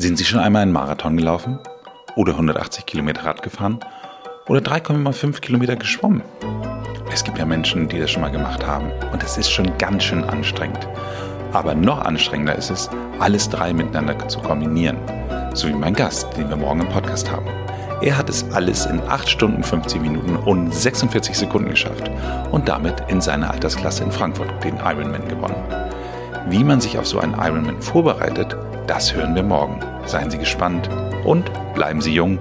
Sind Sie schon einmal einen Marathon gelaufen? Oder 180 Kilometer Rad gefahren? Oder 3,5 Kilometer geschwommen? Es gibt ja Menschen, die das schon mal gemacht haben. Und es ist schon ganz schön anstrengend. Aber noch anstrengender ist es, alles drei miteinander zu kombinieren. So wie mein Gast, den wir morgen im Podcast haben. Er hat es alles in 8 Stunden 50 Minuten und 46 Sekunden geschafft und damit in seiner Altersklasse in Frankfurt den Ironman gewonnen. Wie man sich auf so einen Ironman vorbereitet, das hören wir morgen. Seien Sie gespannt und bleiben Sie jung